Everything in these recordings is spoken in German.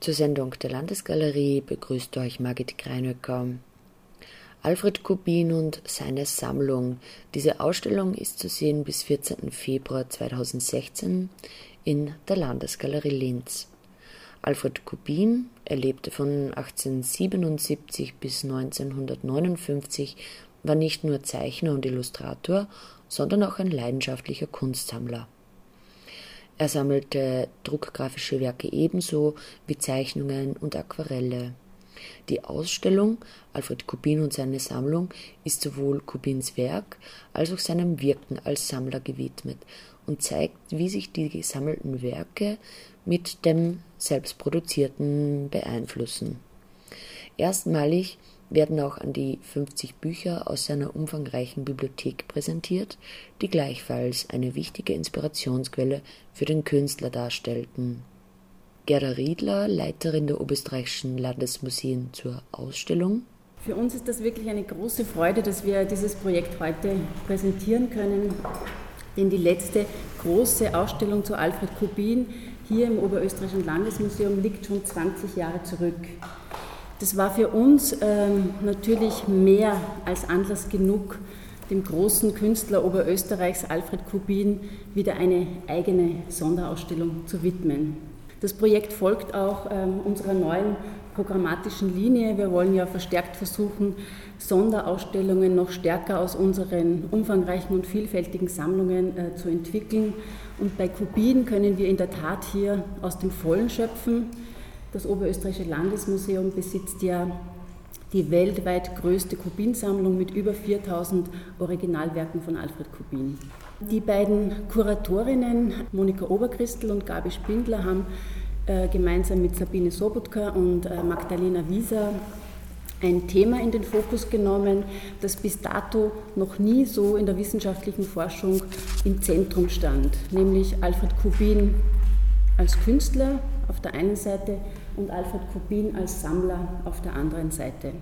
Zur Sendung der Landesgalerie begrüßt euch Margit Greinöcker. Alfred Kubin und seine Sammlung. Diese Ausstellung ist zu sehen bis 14. Februar 2016 in der Landesgalerie Linz. Alfred Kubin erlebte von 1877 bis 1959, war nicht nur Zeichner und Illustrator, sondern auch ein leidenschaftlicher Kunstsammler. Er sammelte druckgrafische Werke ebenso wie Zeichnungen und Aquarelle. Die Ausstellung Alfred Kubin und seine Sammlung ist sowohl Kubins Werk als auch seinem Wirken als Sammler gewidmet und zeigt, wie sich die gesammelten Werke mit dem selbstproduzierten beeinflussen. Erstmalig werden auch an die 50 Bücher aus seiner umfangreichen Bibliothek präsentiert, die gleichfalls eine wichtige Inspirationsquelle für den Künstler darstellten. Gerda Riedler, Leiterin der Oberösterreichischen Landesmuseen zur Ausstellung. Für uns ist das wirklich eine große Freude, dass wir dieses Projekt heute präsentieren können, denn die letzte große Ausstellung zu Alfred Kubin hier im Oberösterreichischen Landesmuseum liegt schon 20 Jahre zurück. Das war für uns ähm, natürlich mehr als Anlass genug, dem großen Künstler Oberösterreichs Alfred Kubin wieder eine eigene Sonderausstellung zu widmen. Das Projekt folgt auch ähm, unserer neuen programmatischen Linie. Wir wollen ja verstärkt versuchen, Sonderausstellungen noch stärker aus unseren umfangreichen und vielfältigen Sammlungen äh, zu entwickeln. Und bei Kubin können wir in der Tat hier aus dem Vollen schöpfen. Das Oberösterreichische Landesmuseum besitzt ja die weltweit größte Kubin-Sammlung mit über 4000 Originalwerken von Alfred Kubin. Die beiden Kuratorinnen, Monika Oberchristl und Gabi Spindler, haben äh, gemeinsam mit Sabine Sobotka und äh, Magdalena Wieser ein Thema in den Fokus genommen, das bis dato noch nie so in der wissenschaftlichen Forschung im Zentrum stand, nämlich Alfred Kubin als Künstler auf der einen Seite und Alfred Kubin als Sammler auf der anderen Seite.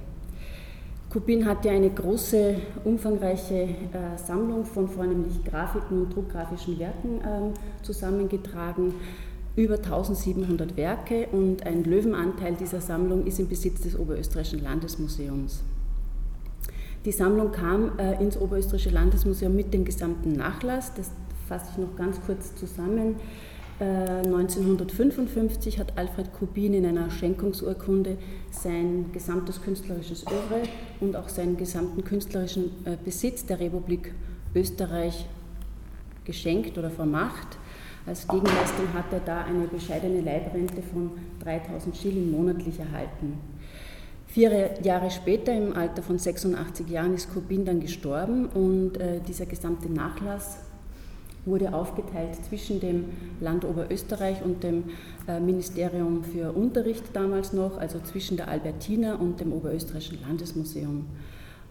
Kubin hat ja eine große, umfangreiche äh, Sammlung von vornehmlich Grafiken und druckgrafischen Werken äh, zusammengetragen, über 1700 Werke und ein Löwenanteil dieser Sammlung ist im Besitz des Oberösterreichischen Landesmuseums. Die Sammlung kam äh, ins Oberösterreichische Landesmuseum mit dem gesamten Nachlass, das fasse ich noch ganz kurz zusammen. 1955 äh, hat Alfred Kubin in einer Schenkungsurkunde sein gesamtes künstlerisches Övre und auch seinen gesamten künstlerischen äh, Besitz der Republik Österreich geschenkt oder vermacht. Als Gegenleistung hat er da eine bescheidene Leibrente von 3000 Schilling monatlich erhalten. Vier Jahre später, im Alter von 86 Jahren, ist Kubin dann gestorben und äh, dieser gesamte Nachlass wurde aufgeteilt zwischen dem Land Oberösterreich und dem äh, Ministerium für Unterricht damals noch, also zwischen der Albertina und dem Oberösterreichischen Landesmuseum.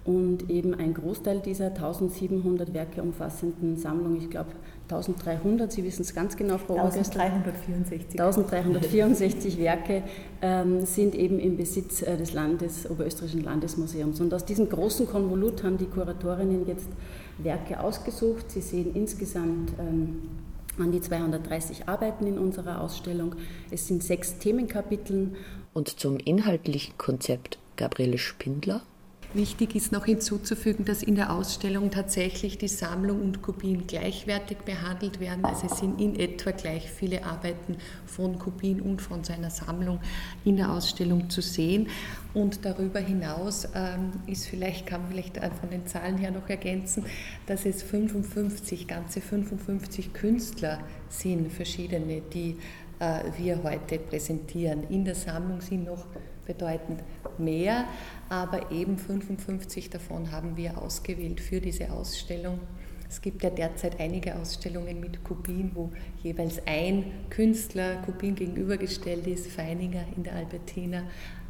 Und eben ein Großteil dieser 1700 Werke umfassenden Sammlung, ich glaube 1300, Sie wissen es ganz genau, Frau 1364. 1364 Werke ähm, sind eben im Besitz äh, des Landes, Oberösterreichischen Landesmuseums. Und aus diesem großen Konvolut haben die Kuratorinnen jetzt Werke ausgesucht. Sie sehen insgesamt ähm, an die 230 Arbeiten in unserer Ausstellung. Es sind sechs Themenkapiteln. Und zum inhaltlichen Konzept Gabriele Spindler. Wichtig ist noch hinzuzufügen, dass in der Ausstellung tatsächlich die Sammlung und Kubin gleichwertig behandelt werden. Also es sind in etwa gleich viele Arbeiten von Kubin und von seiner Sammlung in der Ausstellung zu sehen. Und darüber hinaus ähm, ist vielleicht, kann man vielleicht von den Zahlen her noch ergänzen, dass es 55, ganze 55 Künstler sind, verschiedene, die äh, wir heute präsentieren. In der Sammlung sind noch bedeutend mehr, aber eben 55 davon haben wir ausgewählt für diese Ausstellung. Es gibt ja derzeit einige Ausstellungen mit Kubin, wo jeweils ein Künstler Kubin gegenübergestellt ist, Feininger in der Albertina,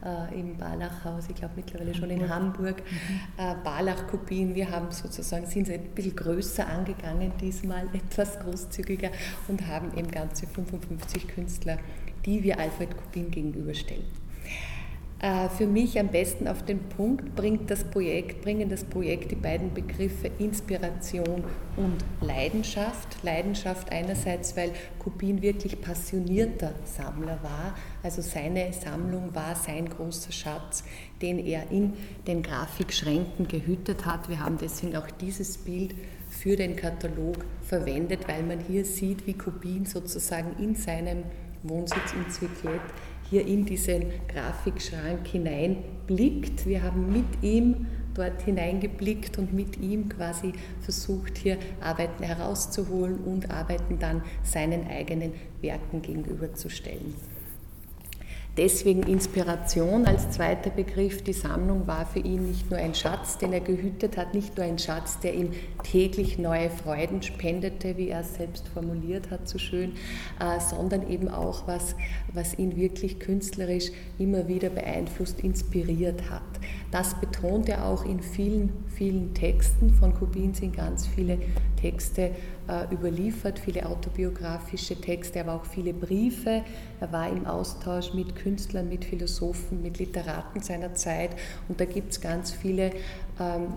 äh, im Barlachhaus, ich glaube mittlerweile schon in Hamburg, mhm. äh, Barlach-Kubin. Wir haben sozusagen, sind ein bisschen größer angegangen diesmal, etwas großzügiger und haben eben ganze 55 Künstler, die wir Alfred Kubin gegenüberstellen. Äh, für mich am besten auf den Punkt bringt das Projekt, bringen das Projekt die beiden Begriffe Inspiration und Leidenschaft. Leidenschaft einerseits, weil Kubin wirklich passionierter Sammler war, also seine Sammlung war sein großer Schatz, den er in den Grafikschränken gehütet hat. Wir haben deswegen auch dieses Bild für den Katalog verwendet, weil man hier sieht, wie Kubin sozusagen in seinem Wohnsitz in Zwicklet hier in diesen Grafikschrank hineinblickt. Wir haben mit ihm dort hineingeblickt und mit ihm quasi versucht, hier Arbeiten herauszuholen und Arbeiten dann seinen eigenen Werken gegenüberzustellen. Deswegen Inspiration als zweiter Begriff. Die Sammlung war für ihn nicht nur ein Schatz, den er gehütet hat, nicht nur ein Schatz, der ihm täglich neue Freuden spendete, wie er es selbst formuliert hat, so schön, äh, sondern eben auch was, was ihn wirklich künstlerisch immer wieder beeinflusst, inspiriert hat. Das betont er auch in vielen, vielen Texten. Von Kubin sind ganz viele Texte äh, überliefert, viele autobiografische Texte, aber auch viele Briefe. Er war im Austausch mit Künstlern, mit Philosophen, mit Literaten seiner Zeit und da gibt es ganz viele, ähm,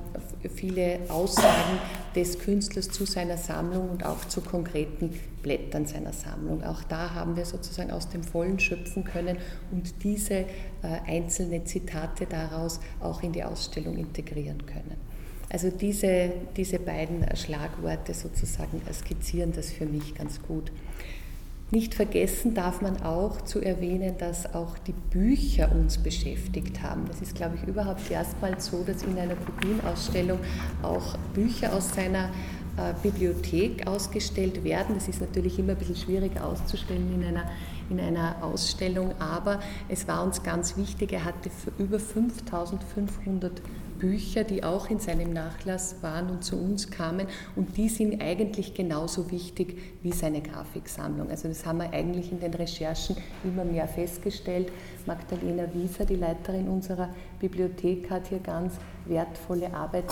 viele Aussagen des Künstlers zu seiner Sammlung und auch zu konkreten Blättern seiner Sammlung. Auch da haben wir sozusagen aus dem Vollen schöpfen können und diese äh, einzelnen Zitate daraus auch in die Ausstellung integrieren können. Also diese, diese beiden Schlagworte sozusagen skizzieren das für mich ganz gut. Nicht vergessen darf man auch zu erwähnen, dass auch die Bücher uns beschäftigt haben. Das ist, glaube ich, überhaupt erstmals so, dass in einer Kubin-Ausstellung auch Bücher aus seiner äh, Bibliothek ausgestellt werden. Das ist natürlich immer ein bisschen schwierig auszustellen in einer, in einer Ausstellung, aber es war uns ganz wichtig, er hatte über 5500 Bücher, die auch in seinem Nachlass waren und zu uns kamen. Und die sind eigentlich genauso wichtig wie seine Grafiksammlung. Also das haben wir eigentlich in den Recherchen immer mehr festgestellt. Magdalena Wieser, die Leiterin unserer Bibliothek, hat hier ganz wertvolle Arbeit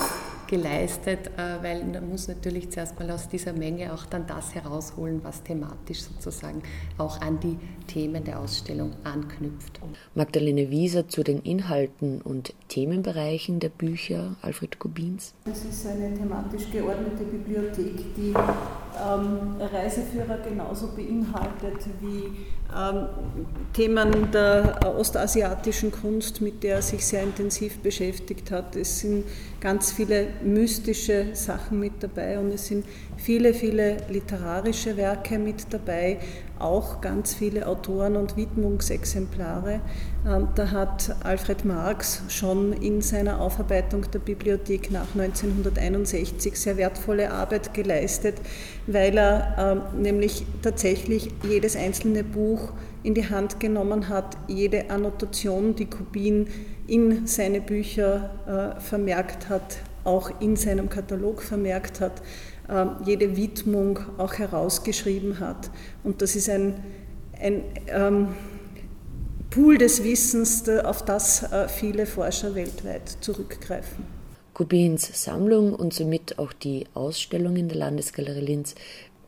geleistet, äh, weil man muss natürlich zuerst mal aus dieser Menge auch dann das herausholen, was thematisch sozusagen auch an die Themen der Ausstellung anknüpft. Magdalene Wieser zu den Inhalten und Themenbereichen der Bücher Alfred Kubins. Es ist eine thematisch geordnete Bibliothek, die ähm, Reiseführer genauso beinhaltet wie Themen der ostasiatischen Kunst, mit der er sich sehr intensiv beschäftigt hat. Es sind ganz viele mystische Sachen mit dabei und es sind viele, viele literarische Werke mit dabei, auch ganz viele Autoren- und Widmungsexemplare. Ähm, da hat Alfred Marx schon in seiner Aufarbeitung der Bibliothek nach 1961 sehr wertvolle Arbeit geleistet, weil er ähm, nämlich tatsächlich jedes einzelne Buch in die Hand genommen hat, jede Annotation, die Kubin in seine Bücher äh, vermerkt hat, auch in seinem Katalog vermerkt hat, jede Widmung auch herausgeschrieben hat. Und das ist ein, ein ähm, Pool des Wissens, auf das äh, viele Forscher weltweit zurückgreifen. Kubins Sammlung und somit auch die Ausstellung in der Landesgalerie Linz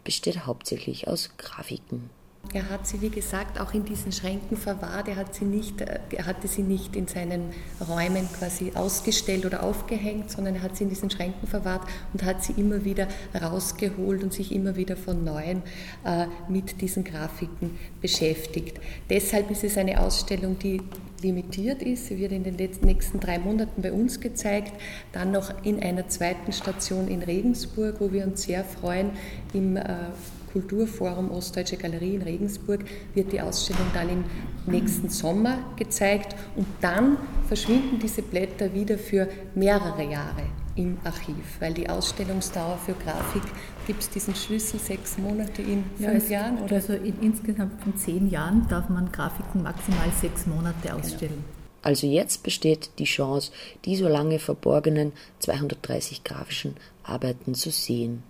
besteht hauptsächlich aus Grafiken. Er hat sie, wie gesagt, auch in diesen Schränken verwahrt. Er, hat sie nicht, äh, er hatte sie nicht in seinen Räumen quasi ausgestellt oder aufgehängt, sondern er hat sie in diesen Schränken verwahrt und hat sie immer wieder rausgeholt und sich immer wieder von neuem äh, mit diesen Grafiken beschäftigt. Deshalb ist es eine Ausstellung, die limitiert ist. Sie wird in den nächsten drei Monaten bei uns gezeigt, dann noch in einer zweiten Station in Regensburg, wo wir uns sehr freuen, im äh, Kulturforum Ostdeutsche Galerie in Regensburg wird die Ausstellung dann im nächsten Sommer gezeigt und dann verschwinden diese Blätter wieder für mehrere Jahre im Archiv, weil die Ausstellungsdauer für Grafik gibt es diesen Schlüssel sechs Monate in fünf ja, Jahren? Oder? Also in insgesamt von zehn Jahren darf man Grafiken maximal sechs Monate genau. ausstellen. Genau. Also jetzt besteht die Chance, die so lange verborgenen 230 grafischen Arbeiten zu sehen.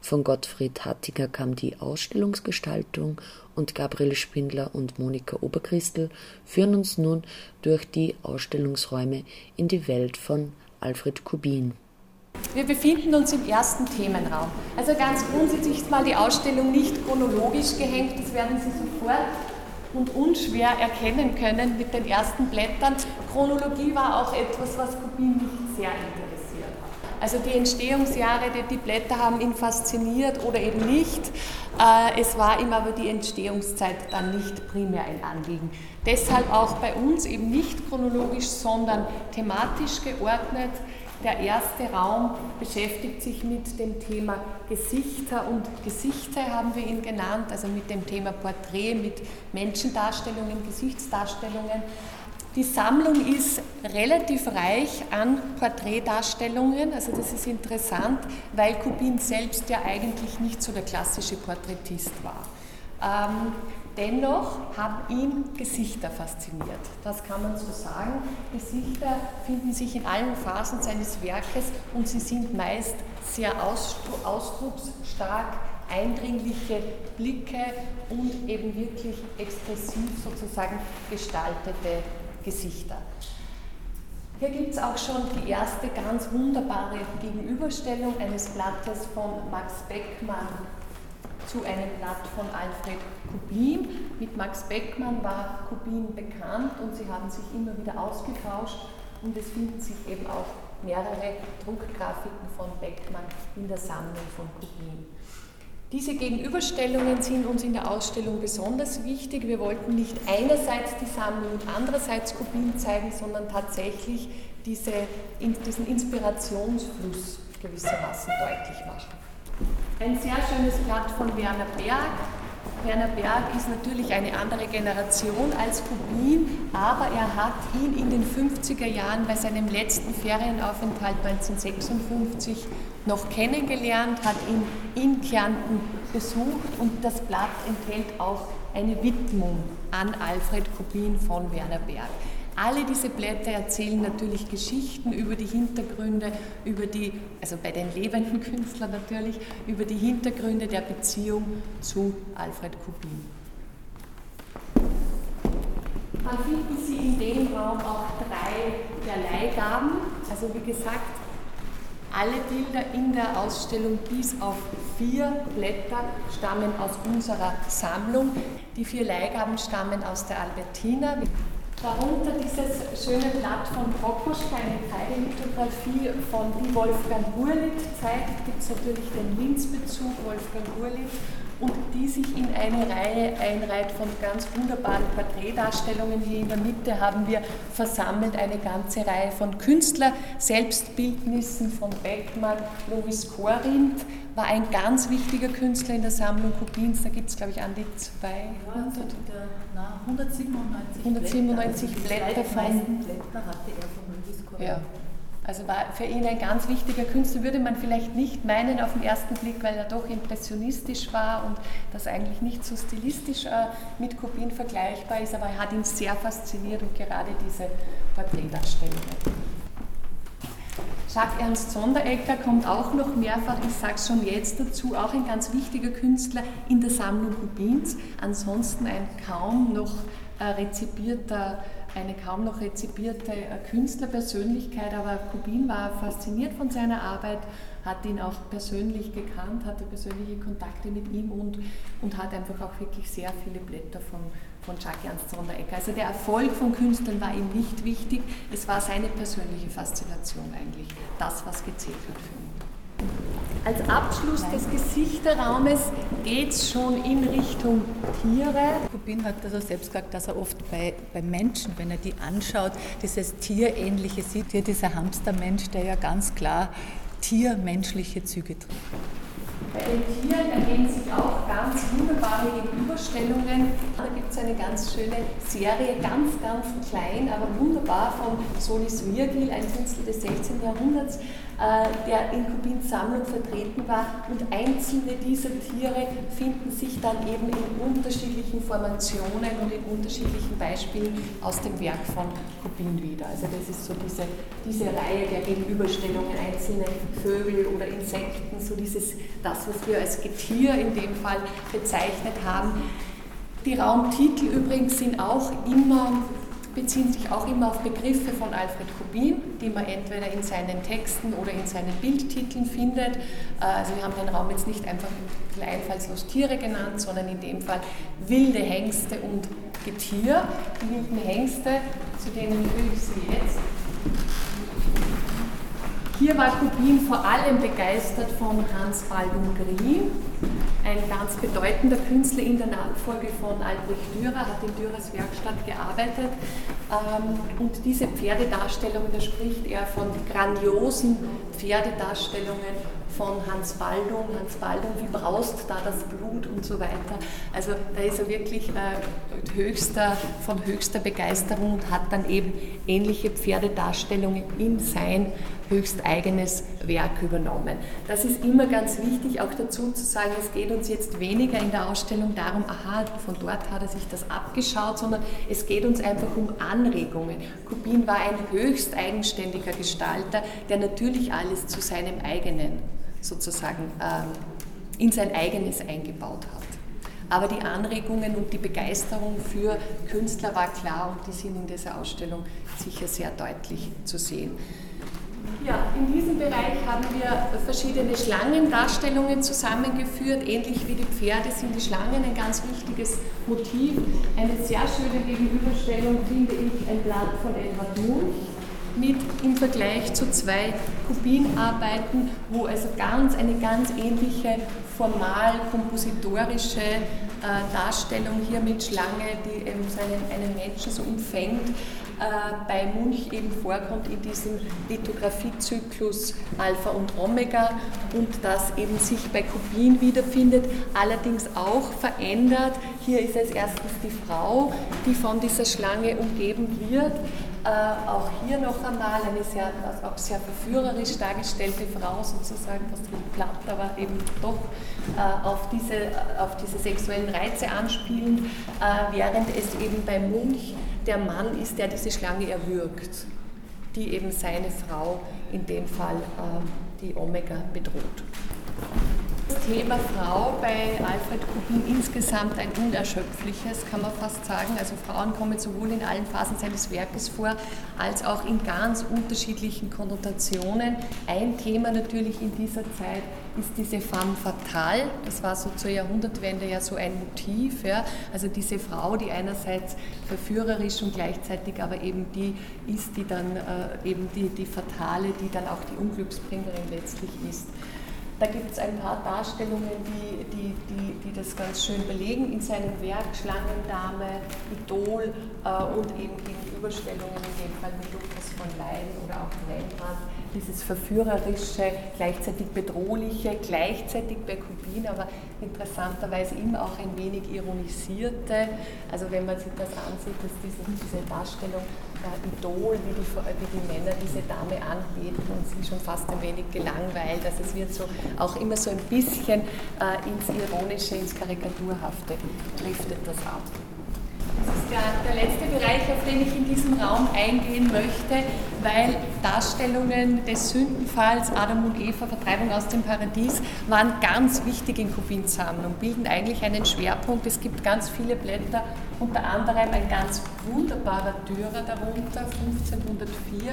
Von Gottfried Hattiger kam die Ausstellungsgestaltung und Gabriel Spindler und Monika Oberchristl führen uns nun durch die Ausstellungsräume in die Welt von Alfred Kubin. Wir befinden uns im ersten Themenraum. Also ganz grundsätzlich ist mal die Ausstellung nicht chronologisch gehängt, das werden Sie sofort und unschwer erkennen können mit den ersten Blättern. Chronologie war auch etwas, was Kubin nicht sehr interessiert. Also die Entstehungsjahre, die, die Blätter haben ihn fasziniert oder eben nicht. Äh, es war ihm aber die Entstehungszeit dann nicht primär ein Anliegen. Deshalb auch bei uns eben nicht chronologisch, sondern thematisch geordnet. Der erste Raum beschäftigt sich mit dem Thema Gesichter und Gesichter haben wir ihn genannt, also mit dem Thema Porträt, mit Menschendarstellungen, Gesichtsdarstellungen. Die Sammlung ist relativ reich an Porträtdarstellungen, also das ist interessant, weil Kubin selbst ja eigentlich nicht so der klassische Porträtist war. Ähm, Dennoch haben ihn Gesichter fasziniert. Das kann man so sagen. Gesichter finden sich in allen Phasen seines Werkes und sie sind meist sehr ausdrucksstark, eindringliche Blicke und eben wirklich expressiv sozusagen gestaltete Gesichter. Hier gibt es auch schon die erste ganz wunderbare Gegenüberstellung eines Blattes von Max Beckmann zu einem Blatt von Alfred Kubin. Mit Max Beckmann war Kubin bekannt und sie haben sich immer wieder ausgetauscht und es finden sich eben auch mehrere Druckgrafiken von Beckmann in der Sammlung von Kubin. Diese Gegenüberstellungen sind uns in der Ausstellung besonders wichtig. Wir wollten nicht einerseits die Sammlung und andererseits Kubin zeigen, sondern tatsächlich diese, diesen Inspirationsfluss gewissermaßen deutlich machen. Ein sehr schönes Blatt von Werner Berg. Werner Berg ist natürlich eine andere Generation als Kubin, aber er hat ihn in den 50er Jahren bei seinem letzten Ferienaufenthalt 1956 noch kennengelernt, hat ihn in Kärnten besucht und das Blatt enthält auch eine Widmung an Alfred Kubin von Werner Berg. Alle diese Blätter erzählen natürlich Geschichten über die Hintergründe, über die, also bei den lebenden Künstlern natürlich, über die Hintergründe der Beziehung zu Alfred Kubin. Dann finden Sie in dem Raum auch drei der Leihgaben. Also wie gesagt, alle Bilder in der Ausstellung bis auf vier Blätter stammen aus unserer Sammlung. Die vier Leihgaben stammen aus der Albertina. Darunter dieses schöne Blatt von Prokoschka, eine Kreidelithografie von Wolfgang Hurlit zeigt, gibt es natürlich den Linz-Bezug, Wolfgang Hurlit, und die sich in eine Reihe einreiht von ganz wunderbaren Porträtdarstellungen. Hier in der Mitte haben wir versammelt eine ganze Reihe von Künstler, Selbstbildnissen von Beckmann, Louis Corinth war ein ganz wichtiger Künstler in der Sammlung Kubins, da gibt es glaube ich an die 200. 197, 197 Blätter, Blätter von. Blätter hatte er von Louis Corinth. Ja. Also war für ihn ein ganz wichtiger Künstler, würde man vielleicht nicht meinen auf den ersten Blick, weil er doch impressionistisch war und das eigentlich nicht so stilistisch äh, mit Kubin vergleichbar ist, aber er hat ihn sehr fasziniert und gerade diese Porträtdarstellungen. Jacques Ernst Sonderegger kommt auch noch mehrfach, ich sage es schon jetzt dazu, auch ein ganz wichtiger Künstler in der Sammlung Kubins, ansonsten ein kaum noch äh, rezipierter eine kaum noch rezipierte äh, Künstlerpersönlichkeit, aber Kubin war fasziniert von seiner Arbeit, hat ihn auch persönlich gekannt, hatte persönliche Kontakte mit ihm und, und hat einfach auch wirklich sehr viele Blätter von, von Jacques Ernst Sonderegger. Also der Erfolg von Künstlern war ihm nicht wichtig, es war seine persönliche Faszination eigentlich, das, was gezählt hat für ihn. Als Abschluss des Gesichterraumes geht es schon in Richtung Tiere. Kubin hat also selbst gesagt, dass er oft bei, bei Menschen, wenn er die anschaut, dieses Tierähnliche sieht. Hier dieser Hamstermensch, der ja ganz klar tiermenschliche Züge trägt. Bei den Tieren ergeben sich auch ganz wunderbare Gegenüberstellungen. Da gibt es eine ganz schöne Serie, ganz, ganz klein, aber wunderbar von Solis Virgil, ein Künstler des 16. Jahrhunderts, der in Kubins Sammlung vertreten war. Und einzelne dieser Tiere finden sich dann eben in unterschiedlichen Formationen und in unterschiedlichen Beispielen aus dem Werk von Kubin wieder. Also das ist so diese, diese Reihe der Gegenüberstellungen, einzelne Vögel oder Insekten, so dieses, das, was wir als Getier in dem Fall bezeichnet haben. Die Raumtitel übrigens sind auch immer beziehen sich auch immer auf Begriffe von Alfred Kubin, die man entweder in seinen Texten oder in seinen Bildtiteln findet. Äh, also wir haben den Raum jetzt nicht einfach einfallslos Tiere genannt, sondern in dem Fall wilde Hengste und Getier, die wilden Hengste, zu denen führe ich Sie jetzt. Hier war Kubin vor allem begeistert von Hans Baldung Grien, ein ganz bedeutender Künstler in der Nachfolge von Albrecht Dürer, hat in Dürers Werkstatt gearbeitet. Ähm, und diese Pferdedarstellungen, da spricht er von grandiosen Pferdedarstellungen von Hans Baldung, Hans Baldung, wie braust da das Blut und so weiter. Also da ist er wirklich äh, höchster, von höchster Begeisterung und hat dann eben ähnliche Pferdedarstellungen in sein höchst eigenes Werk übernommen. Das ist immer ganz wichtig, auch dazu zu sagen, es geht uns jetzt weniger in der Ausstellung darum, aha, von dort hat er sich das abgeschaut, sondern es geht uns einfach um Anregungen. Kubin war ein höchst eigenständiger Gestalter, der natürlich alles zu seinem eigenen sozusagen ähm, in sein eigenes eingebaut hat. Aber die Anregungen und die Begeisterung für Künstler war klar und die sind in dieser Ausstellung sicher sehr deutlich zu sehen. Ja, in diesem Bereich haben wir verschiedene Schlangendarstellungen zusammengeführt. Ähnlich wie die Pferde sind die Schlangen ein ganz wichtiges Motiv. Eine sehr schöne Gegenüberstellung finde ich ein Blatt von Edward Munch mit im Vergleich zu zwei Kubinarbeiten, wo also ganz eine ganz ähnliche formal kompositorische äh, Darstellung hier mit Schlange, die eben seinen, einen Menschen so umfängt, äh, bei Munch eben vorkommt in diesem Lithografiezyklus Alpha und Omega und das eben sich bei Kubin wiederfindet, allerdings auch verändert. Hier ist es erstens die Frau, die von dieser Schlange umgeben wird. Äh, auch hier noch einmal eine sehr, auch sehr verführerisch dargestellte Frau, sozusagen fast platt, aber eben doch äh, auf, diese, auf diese sexuellen Reize anspielend, äh, während es eben bei Munch der Mann ist, der diese Schlange erwürgt, die eben seine Frau, in dem Fall äh, die Omega, bedroht. Das Thema Frau bei Alfred Kubin insgesamt ein unerschöpfliches, kann man fast sagen. Also Frauen kommen sowohl in allen Phasen seines Werkes vor, als auch in ganz unterschiedlichen Konnotationen. Ein Thema natürlich in dieser Zeit ist diese femme fatale. Das war so zur Jahrhundertwende ja so ein Motiv. Ja. Also diese Frau, die einerseits verführerisch und gleichzeitig aber eben die ist, die dann äh, eben die, die Fatale, die dann auch die Unglücksbringerin letztlich ist. Da gibt es ein paar Darstellungen, die, die, die, die, das ganz schön belegen in seinem Werk, Schlangendame, Idol äh, und eben Gegenüberstellungen, in dem Fall mit Lukas von Leyen oder auch Rembrandt, dieses verführerische, gleichzeitig bedrohliche, gleichzeitig bei Kubin, aber interessanterweise immer auch ein wenig ironisierte. Also wenn man sich das ansieht, dass diese, diese Darstellung äh, Idol, wie die, wie die Männer diese Dame anbeten und sie schon fast ein wenig gelangweilt. Also es wird so auch immer so ein bisschen äh, ins Ironische, ins Karikaturhafte driftet das ab. Der, der, letzte Bereich, auf den ich in diesem Raum eingehen möchte, weil Darstellungen des Sündenfalls, Adam und Eva, Vertreibung aus dem Paradies, waren ganz wichtig in Kubins Sammlung, bilden eigentlich einen Schwerpunkt. Es gibt ganz viele Blätter, unter anderem ein ganz wunderbarer Dürer darunter, 1504,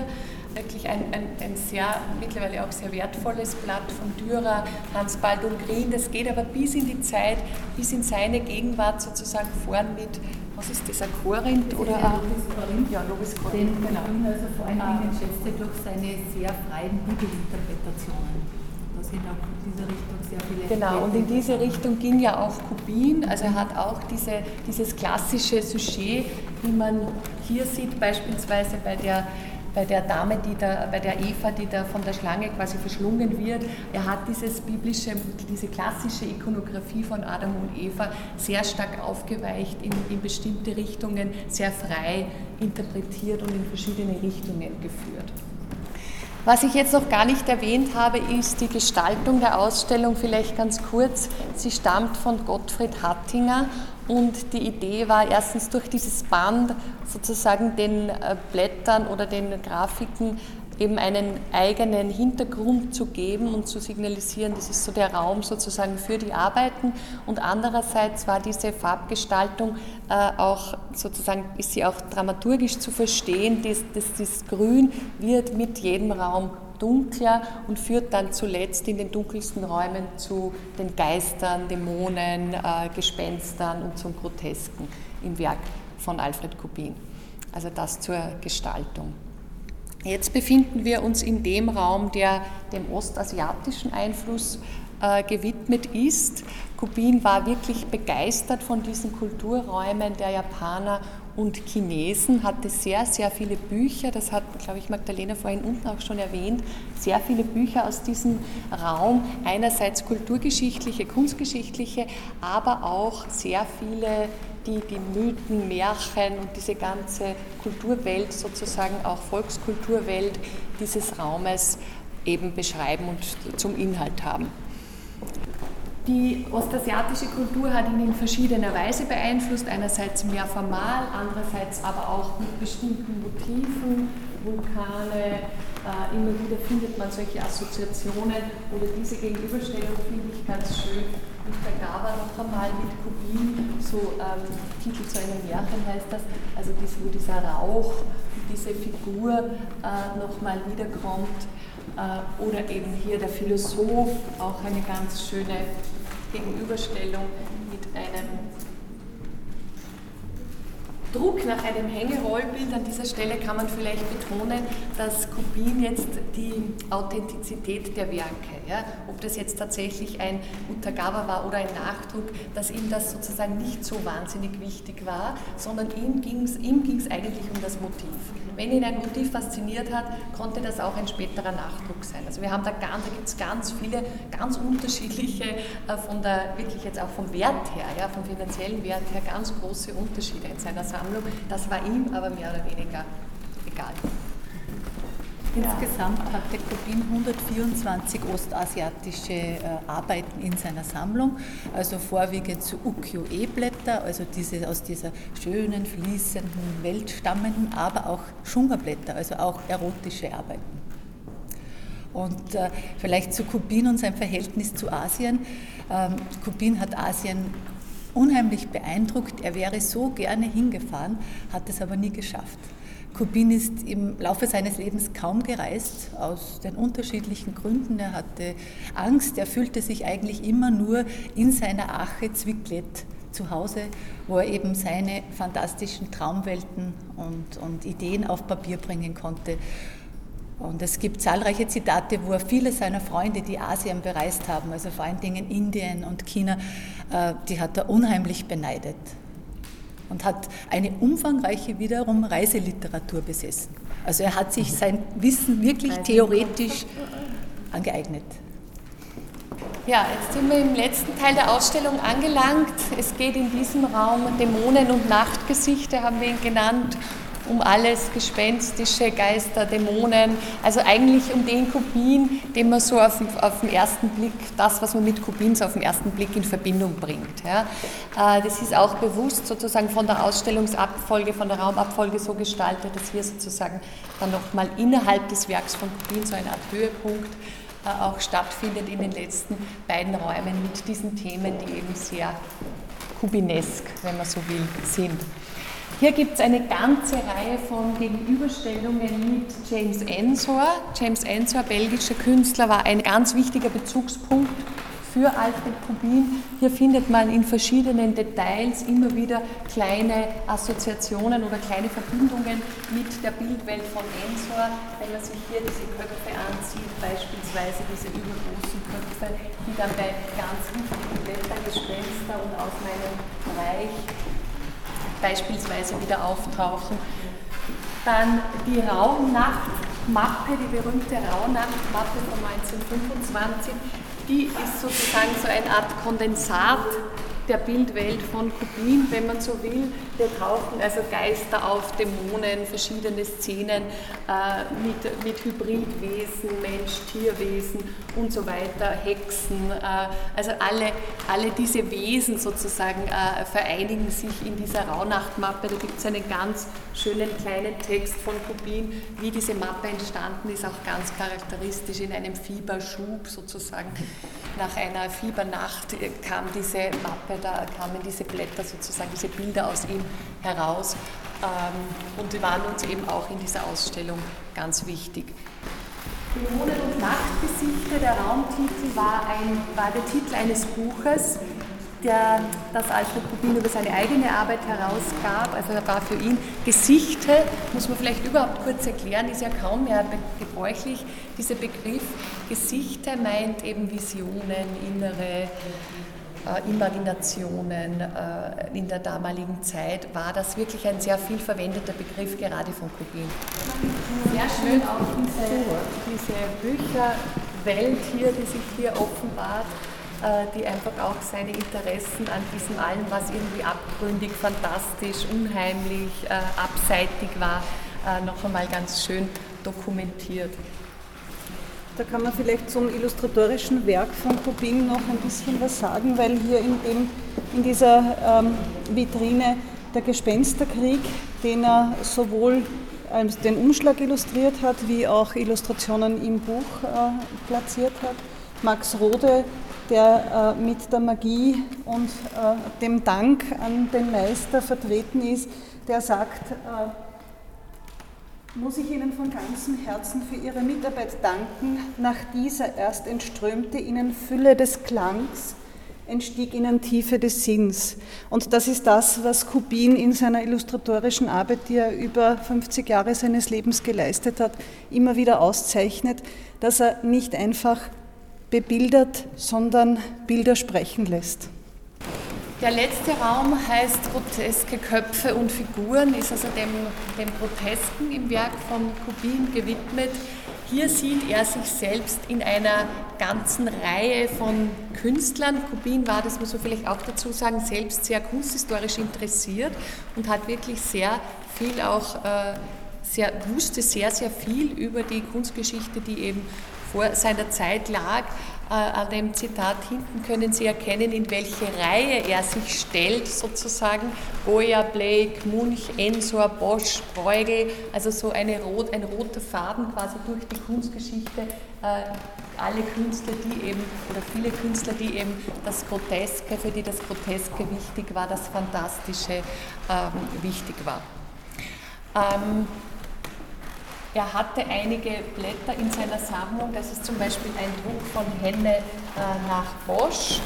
wirklich ein, ein, ein, sehr, mittlerweile auch sehr wertvolles Blatt von Dürer, Hans Baldung Green. Das geht aber bis in die Zeit, bis in seine Gegenwart sozusagen vorn mit, was ist dieser Korinth? Oder ja, Lovis Korinth. Ja, Lovis Korinth, Den genau. also vor allen Dingen ah. schätzte durch seine sehr freien Bibelinterpretationen. Da sind auch in dieser Richtung sehr viele. Genau, und in diese Richtung ging ja auch Kubin. Also er hat auch diese, dieses klassische Sujet, wie man hier sieht, beispielsweise bei der bei der Dame, die da, bei der Eva, die da von der Schlange quasi verschlungen wird. Er hat dieses biblische, diese klassische Ikonografie von Adam und Eva sehr stark aufgeweicht in, in bestimmte Richtungen, sehr frei interpretiert und in verschiedene Richtungen geführt. Was ich jetzt noch gar nicht erwähnt habe, ist die Gestaltung der Ausstellung, vielleicht ganz kurz. Sie stammt von Gottfried Hattinger und die Idee war erstens durch dieses Band sozusagen den äh, Blättern oder den Grafiken eben einen eigenen Hintergrund zu geben und zu signalisieren, das ist so der Raum sozusagen für die Arbeiten. Und andererseits war diese Farbgestaltung äh, auch sozusagen, ist sie auch dramaturgisch zu verstehen, dass, das Grün wird mit jedem Raum dunkler und führt dann zuletzt in den dunkelsten Räumen zu den Geistern, Dämonen, äh, Gespenstern und zum Grotesken im Werk von Alfred Kubin. Also das zur Gestaltung. Jetzt befinden wir uns in dem Raum, der dem ostasiatischen Einfluss äh, gewidmet ist. Kubin war wirklich begeistert von diesen Kulturräumen der Japaner und Chinesen, hatte sehr, sehr viele Bücher, das hat, glaube ich, Magdalena vorhin unten auch schon erwähnt, sehr viele Bücher aus diesem Raum, einerseits kulturgeschichtliche, kunstgeschichtliche, aber auch sehr viele, die die Mythen, Märchen und diese ganze Kulturwelt, sozusagen auch Volkskulturwelt dieses Raumes eben beschreiben und zum Inhalt haben. Die ostasiatische Kultur hat ihn in verschiedener Weise beeinflusst, einerseits mehr formal, andererseits aber auch mit bestimmten Motiven, Vulkane, äh, immer wieder findet man solche Assoziationen oder diese Gegenüberstellung finde ich ganz schön. Der Gaba noch einmal mit Kubin, so ähm, Titel zu einem Märchen heißt das, also dies, wo dieser Rauch, diese Figur äh, nochmal wiederkommt. Äh, oder eben hier der Philosoph, auch eine ganz schöne Gegenüberstellung Druck nach einem Hängerollbild. An dieser Stelle kann man vielleicht betonen, dass Kubin jetzt die Authentizität der Werke, ja, ob das jetzt tatsächlich ein Utagawa war oder ein Nachdruck, dass ihm das sozusagen nicht so wahnsinnig wichtig war, sondern ihm ging es ihm ging's eigentlich um das Motiv. Wenn ihn ein Motiv fasziniert hat, konnte das auch ein späterer Nachdruck sein. Also wir haben da ganz, da gibt es ganz viele, ganz unterschiedliche, äh, von der, wirklich jetzt auch vom Wert her, ja, vom finanziellen Wert her, ganz große Unterschiede in seiner Sammlung. Das war ihm aber mehr oder weniger egal. Insgesamt hatte Kubin 124 ostasiatische äh, Arbeiten in seiner Sammlung, also vorwiegend zu Ukiyo-E-Blätter, also diese aus dieser schönen, fließenden Welt stammenden, aber auch Shunga-Blätter, also auch erotische Arbeiten. Und äh, vielleicht zu Kubin und sein Verhältnis zu Asien. Ähm, Kubin hat Asien unheimlich beeindruckt. Er wäre so gerne hingefahren, hat es aber nie geschafft. Kubin ist im Laufe seines Lebens kaum gereist, aus den unterschiedlichen Gründen. Er hatte Angst, er fühlte sich eigentlich immer nur in seiner Ache Zwicklet zu Hause, wo er eben seine fantastischen Traumwelten und, und Ideen auf Papier bringen konnte. Und es gibt zahlreiche Zitate, wo er viele seiner Freunde, die Asien bereist haben, also vor allen Dingen Indien und China, die hat er unheimlich beneidet und hat eine umfangreiche wiederum Reiseliteratur besessen. Also er hat sich sein Wissen wirklich theoretisch angeeignet. Ja, jetzt sind wir im letzten Teil der Ausstellung angelangt. Es geht in diesem Raum Dämonen und Nachtgesichter, haben wir ihn genannt, um alles, Gespenstische, Geister, Dämonen, also eigentlich um den Kubin, den man so auf, auf den ersten Blick, das, was man mit Kubin so auf den ersten Blick in Verbindung bringt. Ja. Äh, das ist auch bewusst sozusagen von der Ausstellungsabfolge, von der Raumabfolge so gestaltet, dass hier sozusagen dann nochmal innerhalb des Werks von Kubin so eine Art Höhepunkt äh, auch stattfindet in den letzten beiden Räumen mit diesen Themen, die eben sehr kubinesk, wenn man so will, sind. Hier gibt es eine ganze Reihe von Gegenüberstellungen mit James Ensor. James Ensor, belgischer Künstler, war ein ganz wichtiger Bezugspunkt für Alfred Kubin. Hier findet man in verschiedenen Details immer wieder kleine Assoziationen oder kleine Verbindungen mit der Bildwelt von Ensor. Wenn man sich hier diese Köpfe ansieht, beispielsweise diese übergroßen Köpfe, die dann bei ganz wichtigen Blättergespenster und aus meinem Reich beispielsweise wieder auftauchen. Dann die Rauhnachtmappe, die berühmte Rauhnachtmappe von 1925, die ist sozusagen so eine Art Kondensat der Bildwelt von Kubin, wenn man so will. Wir tauchen also Geister auf, Dämonen, verschiedene Szenen äh, mit, mit Hybridwesen, Mensch-Tierwesen und so weiter, Hexen. Äh, also alle, alle diese Wesen sozusagen äh, vereinigen sich in dieser Rauhnachtmappe. Da gibt es einen ganz schönen kleinen Text von Kubin, wie diese Mappe entstanden ist, auch ganz charakteristisch in einem Fieberschub sozusagen. Nach einer Fiebernacht kam diese Mappe, da kamen diese Blätter sozusagen, diese Bilder aus ihm heraus ähm, und die waren uns eben auch in dieser Ausstellung ganz wichtig. Dämonen und Nachtgesichter, der Raumtitel war, ein, war der Titel eines Buches, der, das Alfred Kubin über seine eigene Arbeit herausgab. Also er war für ihn Gesichte, muss man vielleicht überhaupt kurz erklären, ist ja kaum mehr gebräuchlich. Dieser Begriff Gesichte meint eben Visionen, innere äh, Imaginationen äh, in der damaligen Zeit, war das wirklich ein sehr viel verwendeter Begriff, gerade von Kubin. Sehr schön auch diese, diese Bücherwelt hier, die sich hier offenbart die einfach auch seine Interessen an diesem allem, was irgendwie abgründig, fantastisch, unheimlich, abseitig war, noch einmal ganz schön dokumentiert. Da kann man vielleicht zum illustratorischen Werk von Kubin noch ein bisschen was sagen, weil hier in, dem, in dieser ähm, Vitrine der Gespensterkrieg, den er sowohl als den Umschlag illustriert hat, wie auch Illustrationen im Buch äh, platziert hat. Max Rode, der äh, mit der Magie und äh, dem Dank an den Meister vertreten ist, der sagt, äh, muss ich Ihnen von ganzem Herzen für Ihre Mitarbeit danken. Nach dieser erst entströmte Ihnen Fülle des Klangs, entstieg Ihnen Tiefe des Sinns. Und das ist das, was Kubin in seiner illustratorischen Arbeit, die er über 50 Jahre seines Lebens geleistet hat, immer wieder auszeichnet, dass er nicht einfach bebildert, sondern Bilder sprechen lässt. Der letzte Raum heißt Groteske Köpfe und Figuren, ist also dem, dem Grotesken im Werk von Kubin gewidmet. Hier sieht er sich selbst in einer ganzen Reihe von Künstlern. Kubin war, das muss man vielleicht auch dazu sagen, selbst sehr kunsthistorisch interessiert und hat wirklich sehr viel auch, äh, sehr, wusste sehr, sehr viel über die Kunstgeschichte, die eben vor seiner Zeit lag. Äh, an dem Zitat hinten können Sie erkennen, in welche Reihe er sich stellt, sozusagen. Goya, Blake, Munch, Ensor, Bosch, Bruegel, also so eine rot, ein roter Faden quasi durch die Kunstgeschichte. Äh, alle Künstler, die eben, oder viele Künstler, die eben das Groteske, für die das Groteske wichtig war, das Fantastische ähm, wichtig war. Ähm, er hatte einige Blätter in seiner Sammlung. Das ist zum Beispiel ein Druck von Henne äh, nach Bosch.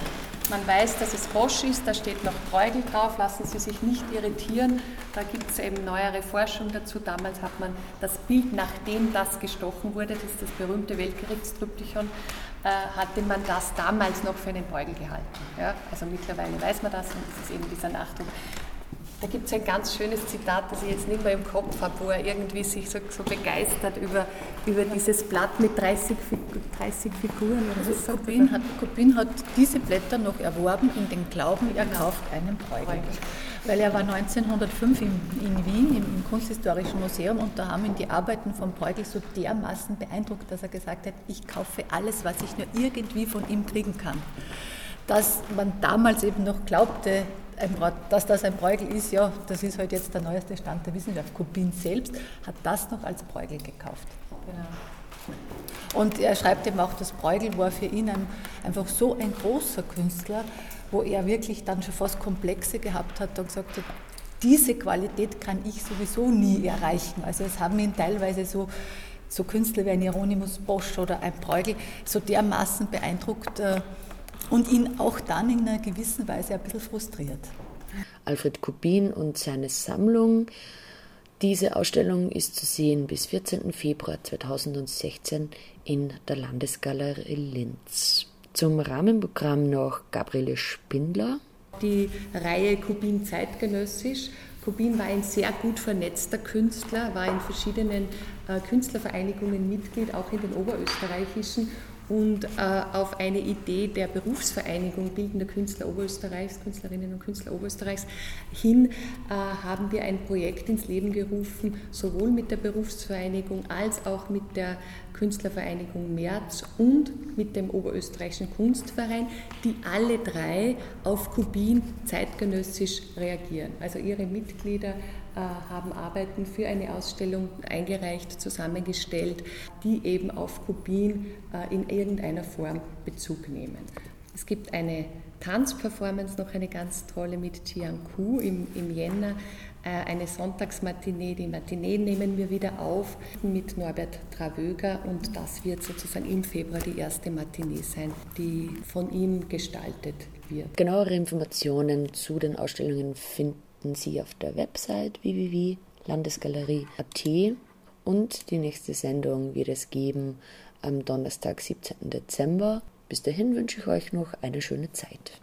Man weiß, dass es Bosch ist, da steht noch Bruegel drauf, lassen Sie sich nicht irritieren. Da gibt es eben neuere Forschung dazu. Damals hat man das Bild, nachdem das gestochen wurde, das ist das berühmte Weltgerichtstryptychon, äh, hatte man das damals noch für einen Bruegel gehalten. Ja? Also mittlerweile weiß man das und es ist eben dieser Nachdruck. Da gibt es ein ganz schönes Zitat, das ich jetzt nicht mehr im Kopf habe, wo er irgendwie sich so, so begeistert über, über dieses Blatt mit 30, 30 Figuren. Oder also Kopin, hat, Kopin hat diese Blätter noch erworben in den Glauben, er kauft einen Bruegel. Weil er war 1905 in, in Wien im, im, Kunsthistorischen Museum und da haben ihn die Arbeiten von Bruegel so dermaßen beeindruckt, dass er gesagt hat, ich kaufe alles, was ich nur irgendwie von ihm kriegen kann. Dass man damals eben noch glaubte, dass das ein Bruegel ist, ja, das ist halt jetzt der neueste Stand der Wissenschaft. Kubin selbst hat das noch als Bruegel gekauft. Genau. Und er schreibt eben auch, dass Bruegel war für ihn ein, einfach so ein großer Künstler, wo er wirklich dann schon fast Komplexe gehabt hat und gesagt hat, diese Qualität kann ich sowieso nie erreichen. Also es haben ihn teilweise so, so Künstler wie ein Hieronymus Bosch oder ein Bruegel so dermaßen beeindruckt, äh, und ihn auch dann in einer gewissen Weise ein bisschen frustriert. Alfred Kubin und seine Sammlung. Diese Ausstellung ist zu sehen bis 14. Februar 2016 in der Landesgalerie Linz. Zum Rahmenprogramm noch Gabriele Spindler. Die Reihe Kubin zeitgenössisch. Kubin war ein sehr gut vernetzter Künstler, war in verschiedenen äh, Künstlervereinigungen Mitglied, auch in den oberösterreichischen und äh, auf eine Idee der Berufsvereinigung Bildender Künstler Oberösterreichs, Künstlerinnen und Künstler Oberösterreichs hin, äh, haben wir ein Projekt ins Leben gerufen, sowohl mit der Berufsvereinigung als auch mit der Künstlervereinigung März und mit dem Oberösterreichischen Kunstverein, die alle drei auf Kubin zeitgenössisch reagieren. Also ihre Mitglieder haben Arbeiten für eine Ausstellung eingereicht, zusammengestellt, die eben auf Kubin äh, in irgendeiner Form Bezug nehmen. Es gibt eine Tanzperformance, noch eine ganz tolle mit Jiang Ku im, im Jänner äh, eine Sonntagsmatinee. Die Matinee nehmen wir wieder auf mit Norbert Travöger und das wird sozusagen im Februar die erste Matinee sein, die von ihm gestaltet wird. Genauere Informationen zu den Ausstellungen finden Sie auf der Website www.landesgalerie.at und die nächste Sendung wird es geben am Donnerstag, 17. Dezember. Bis dahin wünsche ich euch noch eine schöne Zeit.